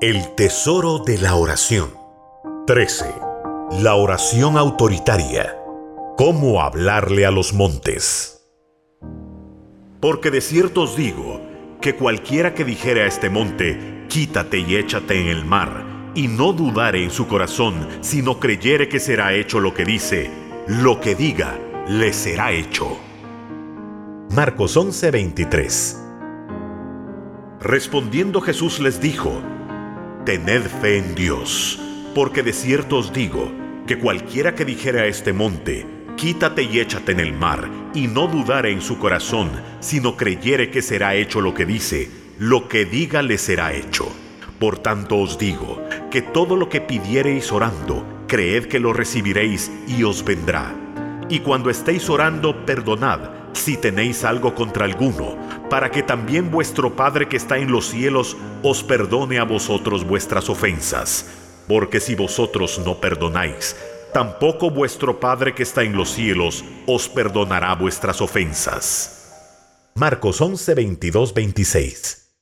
El tesoro de la oración. 13. La oración autoritaria. ¿Cómo hablarle a los montes? Porque de cierto os digo que cualquiera que dijere a este monte, quítate y échate en el mar, y no dudare en su corazón, sino creyere que será hecho lo que dice, lo que diga, le será hecho. Marcos 11:23 Respondiendo Jesús les dijo, Tened fe en Dios, porque de cierto os digo, que cualquiera que dijere a este monte, quítate y échate en el mar, y no dudare en su corazón, sino creyere que será hecho lo que dice, lo que diga le será hecho. Por tanto os digo, que todo lo que pidiereis orando, creed que lo recibiréis y os vendrá. Y cuando estéis orando, perdonad si tenéis algo contra alguno, para que también vuestro Padre que está en los cielos os perdone a vosotros vuestras ofensas. Porque si vosotros no perdonáis, tampoco vuestro Padre que está en los cielos os perdonará vuestras ofensas. Marcos 11, 22, 26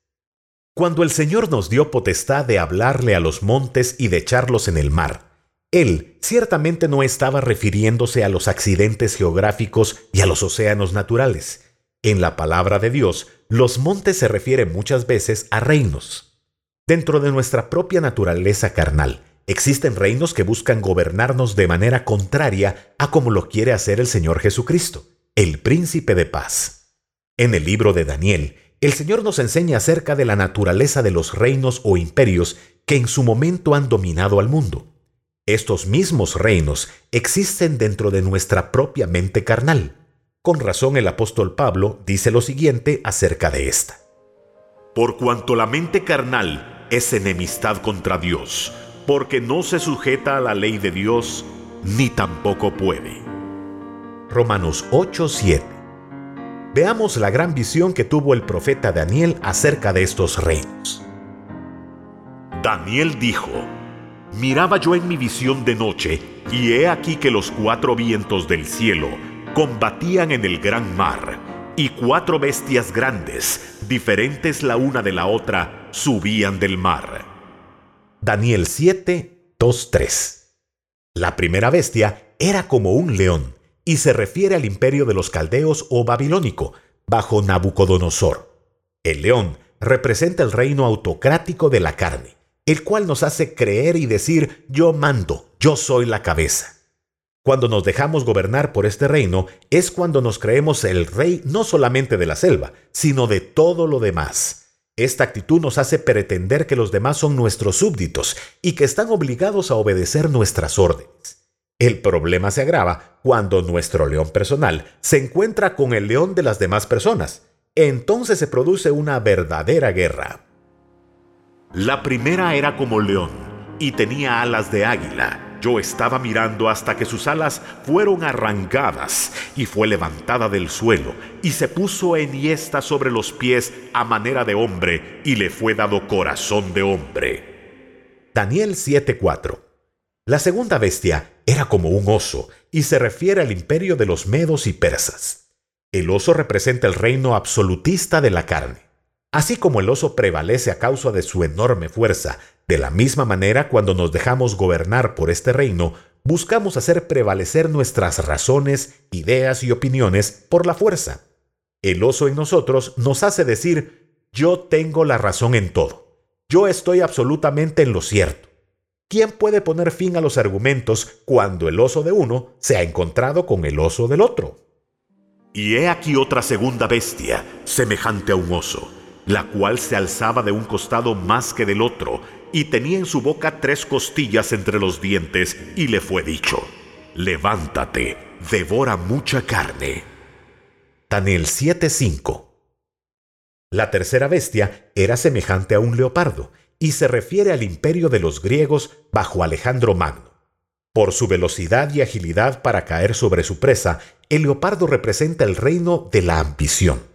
Cuando el Señor nos dio potestad de hablarle a los montes y de echarlos en el mar, él ciertamente no estaba refiriéndose a los accidentes geográficos y a los océanos naturales. En la palabra de Dios, los montes se refieren muchas veces a reinos. Dentro de nuestra propia naturaleza carnal, existen reinos que buscan gobernarnos de manera contraria a como lo quiere hacer el Señor Jesucristo, el príncipe de paz. En el libro de Daniel, el Señor nos enseña acerca de la naturaleza de los reinos o imperios que en su momento han dominado al mundo. Estos mismos reinos existen dentro de nuestra propia mente carnal. Con razón el apóstol Pablo dice lo siguiente acerca de esta. Por cuanto la mente carnal es enemistad contra Dios, porque no se sujeta a la ley de Dios, ni tampoco puede. Romanos 8:7 Veamos la gran visión que tuvo el profeta Daniel acerca de estos reinos. Daniel dijo, Miraba yo en mi visión de noche, y he aquí que los cuatro vientos del cielo combatían en el gran mar, y cuatro bestias grandes, diferentes la una de la otra, subían del mar. Daniel 7, 2, 3. La primera bestia era como un león, y se refiere al imperio de los caldeos o babilónico, bajo Nabucodonosor. El león representa el reino autocrático de la carne el cual nos hace creer y decir yo mando, yo soy la cabeza. Cuando nos dejamos gobernar por este reino es cuando nos creemos el rey no solamente de la selva, sino de todo lo demás. Esta actitud nos hace pretender que los demás son nuestros súbditos y que están obligados a obedecer nuestras órdenes. El problema se agrava cuando nuestro león personal se encuentra con el león de las demás personas. Entonces se produce una verdadera guerra. La primera era como león y tenía alas de águila. Yo estaba mirando hasta que sus alas fueron arrancadas y fue levantada del suelo y se puso enhiesta sobre los pies a manera de hombre y le fue dado corazón de hombre. Daniel 7:4 La segunda bestia era como un oso y se refiere al imperio de los medos y persas. El oso representa el reino absolutista de la carne. Así como el oso prevalece a causa de su enorme fuerza, de la misma manera cuando nos dejamos gobernar por este reino, buscamos hacer prevalecer nuestras razones, ideas y opiniones por la fuerza. El oso en nosotros nos hace decir, yo tengo la razón en todo, yo estoy absolutamente en lo cierto. ¿Quién puede poner fin a los argumentos cuando el oso de uno se ha encontrado con el oso del otro? Y he aquí otra segunda bestia, semejante a un oso la cual se alzaba de un costado más que del otro, y tenía en su boca tres costillas entre los dientes, y le fue dicho, levántate, devora mucha carne. Daniel 7:5 La tercera bestia era semejante a un leopardo, y se refiere al imperio de los griegos bajo Alejandro Magno. Por su velocidad y agilidad para caer sobre su presa, el leopardo representa el reino de la ambición.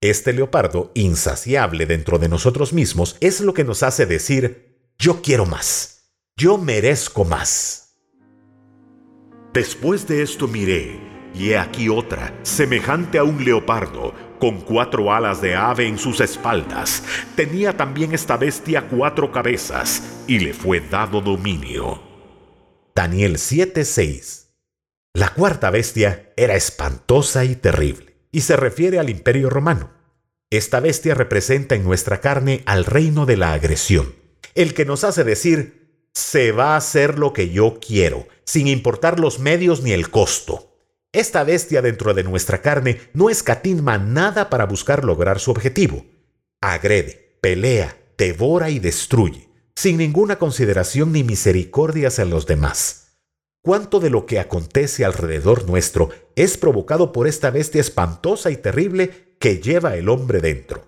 Este leopardo insaciable dentro de nosotros mismos es lo que nos hace decir, yo quiero más, yo merezco más. Después de esto miré, y he aquí otra, semejante a un leopardo, con cuatro alas de ave en sus espaldas. Tenía también esta bestia cuatro cabezas, y le fue dado dominio. Daniel 7:6 La cuarta bestia era espantosa y terrible, y se refiere al imperio romano. Esta bestia representa en nuestra carne al reino de la agresión, el que nos hace decir, se va a hacer lo que yo quiero, sin importar los medios ni el costo. Esta bestia dentro de nuestra carne no escatima nada para buscar lograr su objetivo. Agrede, pelea, devora y destruye, sin ninguna consideración ni misericordia hacia los demás. ¿Cuánto de lo que acontece alrededor nuestro es provocado por esta bestia espantosa y terrible que lleva el hombre dentro?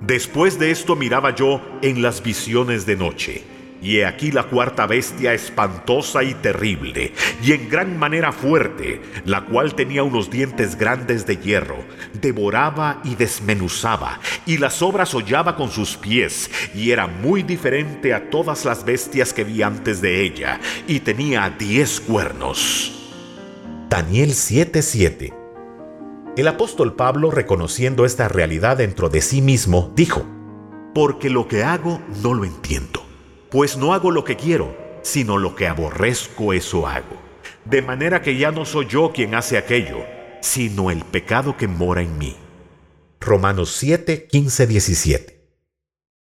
Después de esto miraba yo en las visiones de noche y he aquí la cuarta bestia espantosa y terrible, y en gran manera fuerte, la cual tenía unos dientes grandes de hierro, devoraba y desmenuzaba, y las obras hollaba con sus pies, y era muy diferente a todas las bestias que vi antes de ella, y tenía diez cuernos. Daniel 7:7 El apóstol Pablo, reconociendo esta realidad dentro de sí mismo, dijo, Porque lo que hago no lo entiendo pues no hago lo que quiero, sino lo que aborrezco eso hago. De manera que ya no soy yo quien hace aquello, sino el pecado que mora en mí. Romanos 7, 15, 17.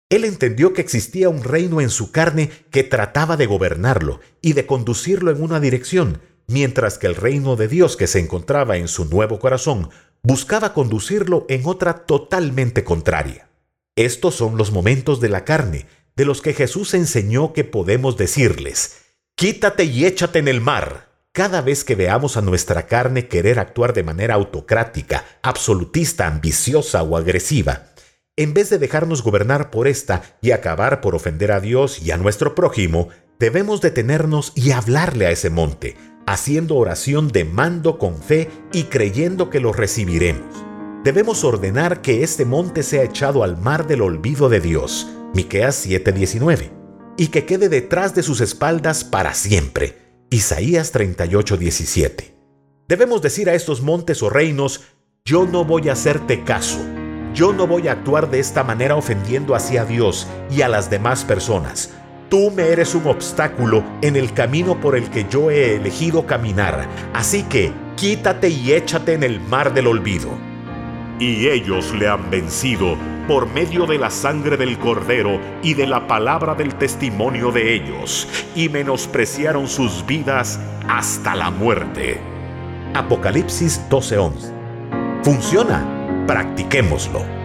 Él entendió que existía un reino en su carne que trataba de gobernarlo y de conducirlo en una dirección, mientras que el reino de Dios que se encontraba en su nuevo corazón buscaba conducirlo en otra totalmente contraria. Estos son los momentos de la carne de los que Jesús enseñó que podemos decirles, quítate y échate en el mar. Cada vez que veamos a nuestra carne querer actuar de manera autocrática, absolutista, ambiciosa o agresiva, en vez de dejarnos gobernar por esta y acabar por ofender a Dios y a nuestro prójimo, debemos detenernos y hablarle a ese monte, haciendo oración de mando con fe y creyendo que lo recibiremos. Debemos ordenar que este monte sea echado al mar del olvido de Dios, Miqueas 7:19, y que quede detrás de sus espaldas para siempre. Isaías 38:17. Debemos decir a estos montes o reinos, yo no voy a hacerte caso. Yo no voy a actuar de esta manera ofendiendo hacia Dios y a las demás personas. Tú me eres un obstáculo en el camino por el que yo he elegido caminar. Así que quítate y échate en el mar del olvido. Y ellos le han vencido por medio de la sangre del cordero y de la palabra del testimonio de ellos, y menospreciaron sus vidas hasta la muerte. Apocalipsis 12:11. Funciona, practiquémoslo.